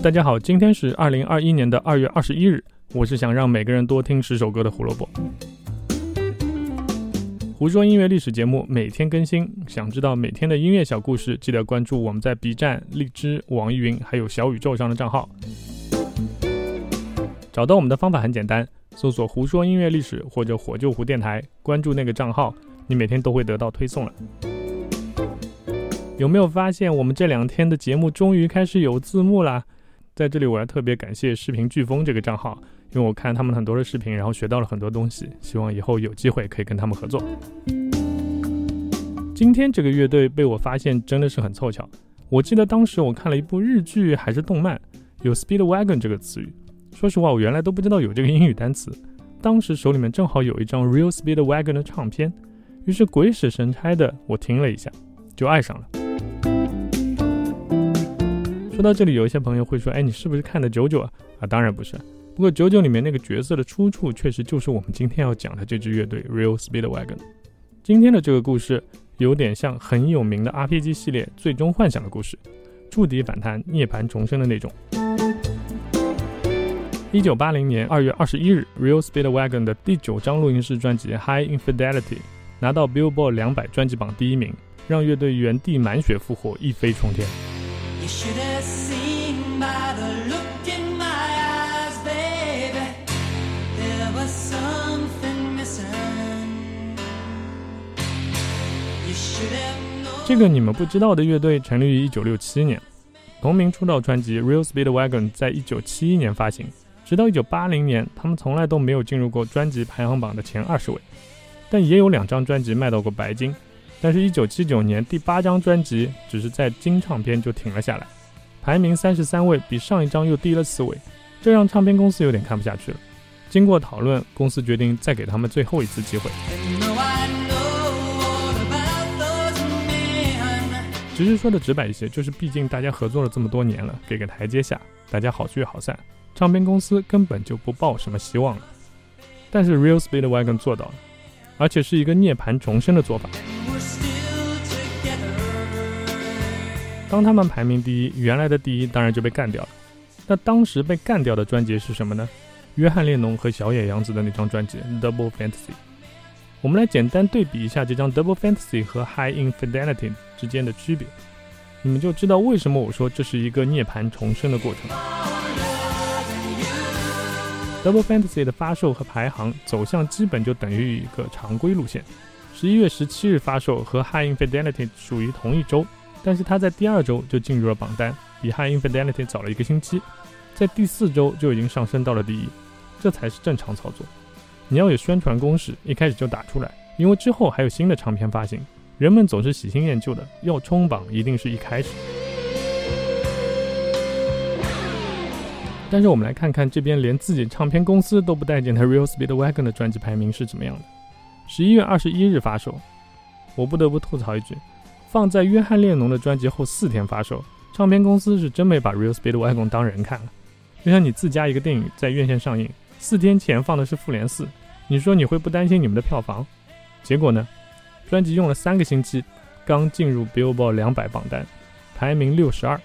大家好，今天是二零二一年的二月二十一日。我是想让每个人多听十首歌的胡萝卜。胡说音乐历史节目每天更新，想知道每天的音乐小故事，记得关注我们在 B 站、荔枝、网易云还有小宇宙上的账号。找到我们的方法很简单，搜索“胡说音乐历史”或者“火救胡电台”，关注那个账号，你每天都会得到推送了。有没有发现我们这两天的节目终于开始有字幕啦？在这里，我要特别感谢视频飓风这个账号，因为我看他们很多的视频，然后学到了很多东西。希望以后有机会可以跟他们合作。今天这个乐队被我发现真的是很凑巧。我记得当时我看了一部日剧还是动漫，有 Speedwagon 这个词语。说实话，我原来都不知道有这个英语单词。当时手里面正好有一张 Real Speedwagon 的唱片，于是鬼使神差的我听了一下，就爱上了。说到这里，有一些朋友会说：“哎，你是不是看的九九啊？”啊，当然不是。不过九九里面那个角色的出处，确实就是我们今天要讲的这支乐队 Real Speedwagon。今天的这个故事有点像很有名的 RPG 系列《最终幻想》的故事，触底反弹、涅槃重生的那种。一九八零年二月二十一日，Real Speedwagon 的第九张录音室专辑《High Infidelity》拿到 Billboard 两百专辑榜第一名，让乐队原地满血复活，一飞冲天。Should have seen by the look in my eyes, baby. There was something missing. You should have. 这个你们不知道的乐队成立于1967年，同名出道专辑《Real Speed Wagon》在1971年发行，直到1980年，他们从来都没有进入过专辑排行榜的前二十位，但也有两张专辑卖到过白金，但是，一九七九年第八张专辑只是在金唱片就停了下来，排名三十三位，比上一张又低了四位，这让唱片公司有点看不下去了。经过讨论，公司决定再给他们最后一次机会。只是说的直白一些，就是毕竟大家合作了这么多年了，给个台阶下，大家好聚好散，唱片公司根本就不抱什么希望了。但是 Real Speedwagon 做到了，而且是一个涅槃重生的做法。当他们排名第一，原来的第一当然就被干掉了。那当时被干掉的专辑是什么呢？约翰列侬和小野洋子的那张专辑《Double Fantasy》。我们来简单对比一下这张《Double Fantasy》和《High Infidelity》之间的区别，你们就知道为什么我说这是一个涅槃重生的过程。《Double Fantasy》的发售和排行走向基本就等于一个常规路线。十一月十七日发售，和《High Infidelity》属于同一周。但是他在第二周就进入了榜单，比《High Infidelity》早了一个星期，在第四周就已经上升到了第一，这才是正常操作。你要有宣传攻势，一开始就打出来，因为之后还有新的唱片发行，人们总是喜新厌旧的，要冲榜一定是一开始。但是我们来看看这边连自己唱片公司都不待见的 Real Speedwagon 的专辑排名是怎么样的。十一月二十一日发售，我不得不吐槽一句。放在约翰列侬的专辑后四天发售，唱片公司是真没把 Real Speedwagon 当人看了。就像你自家一个电影在院线上映，四天前放的是《复联四》，你说你会不担心你们的票房？结果呢？专辑用了三个星期，刚进入 Billboard 两百榜单，排名六十二。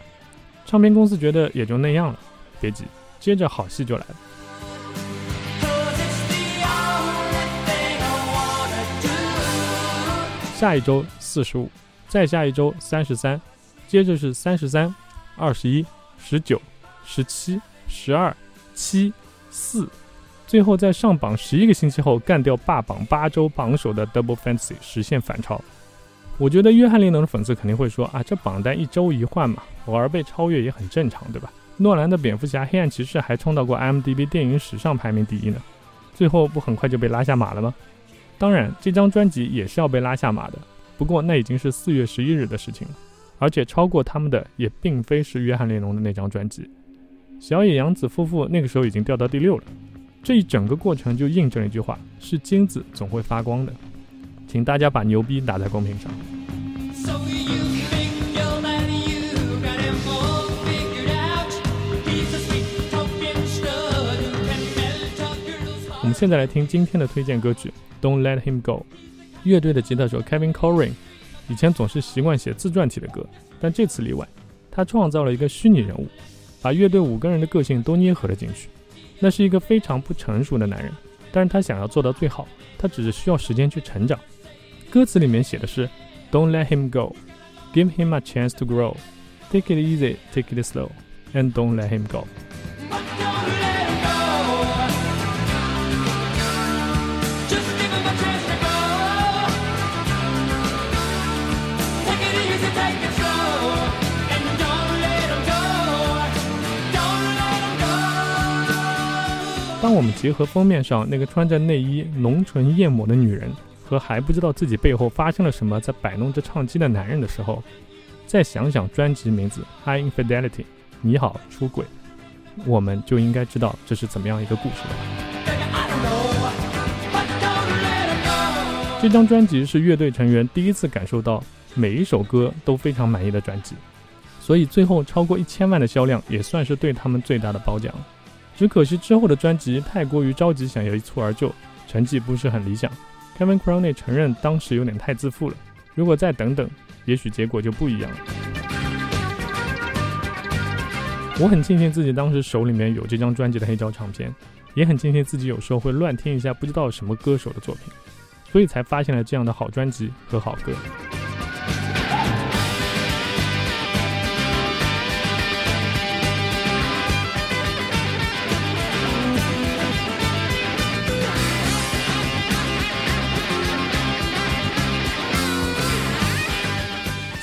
唱片公司觉得也就那样了，别急，接着好戏就来了。下一周四十五。再下一周三十三，接着是三十三、二十一、十九、十七、十二、七、四，最后在上榜十一个星期后干掉霸榜八周榜首的 Double Fantasy，实现反超。我觉得约翰列侬的粉丝肯定会说啊，这榜单一周一换嘛，偶尔被超越也很正常，对吧？诺兰的蝙蝠侠、黑暗骑士还冲到过 IMDB 电影史上排名第一呢，最后不很快就被拉下马了吗？当然，这张专辑也是要被拉下马的。不过那已经是四月十一日的事情了，而且超过他们的也并非是约翰列侬的那张专辑。小野洋子夫妇那个时候已经掉到第六了。这一整个过程就印证了一句话：是金子总会发光的。请大家把牛逼打在公屏上。我们现在来听今天的推荐歌曲《Don't Let Him Go》。乐队的吉他手 Kevin Corin 以前总是习惯写自传体的歌，但这次例外，他创造了一个虚拟人物，把乐队五个人的个性都捏合了进去。那是一个非常不成熟的男人，但是他想要做到最好，他只是需要时间去成长。歌词里面写的是：Don't let him go, give him a chance to grow, take it easy, take it slow, and don't let him go。们结合封面上那个穿着内衣、浓唇艳抹的女人，和还不知道自己背后发生了什么在摆弄着唱机的男人的时候，再想想专辑名字《High Infidelity》，你好出轨，我们就应该知道这是怎么样一个故事了。这张专辑是乐队成员第一次感受到每一首歌都非常满意的专辑，所以最后超过一千万的销量也算是对他们最大的褒奖。只可惜之后的专辑太过于着急，想要一蹴而就，成绩不是很理想。Kevin Cronin 承认当时有点太自负了，如果再等等，也许结果就不一样了。我很庆幸自己当时手里面有这张专辑的黑胶唱片，也很庆幸自己有时候会乱听一下不知道什么歌手的作品，所以才发现了这样的好专辑和好歌。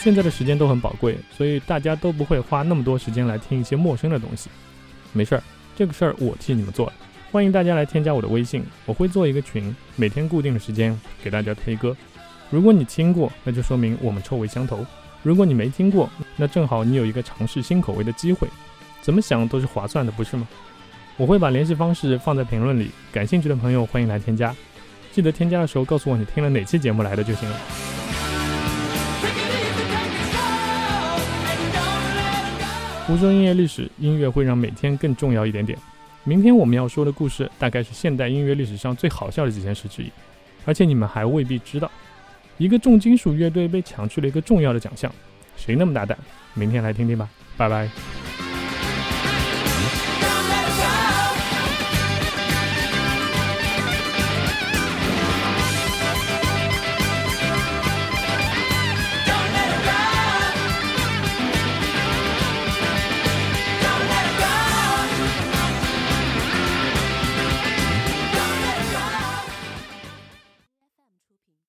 现在的时间都很宝贵，所以大家都不会花那么多时间来听一些陌生的东西。没事儿，这个事儿我替你们做了。欢迎大家来添加我的微信，我会做一个群，每天固定的时间给大家推歌。如果你听过，那就说明我们臭味相投；如果你没听过，那正好你有一个尝试新口味的机会。怎么想都是划算的，不是吗？我会把联系方式放在评论里，感兴趣的朋友欢迎来添加。记得添加的时候告诉我你听了哪期节目来的就行了。胡说音乐历史，音乐会让每天更重要一点点。明天我们要说的故事，大概是现代音乐历史上最好笑的几件事之一，而且你们还未必知道。一个重金属乐队被抢去了一个重要的奖项，谁那么大胆？明天来听听吧，拜拜。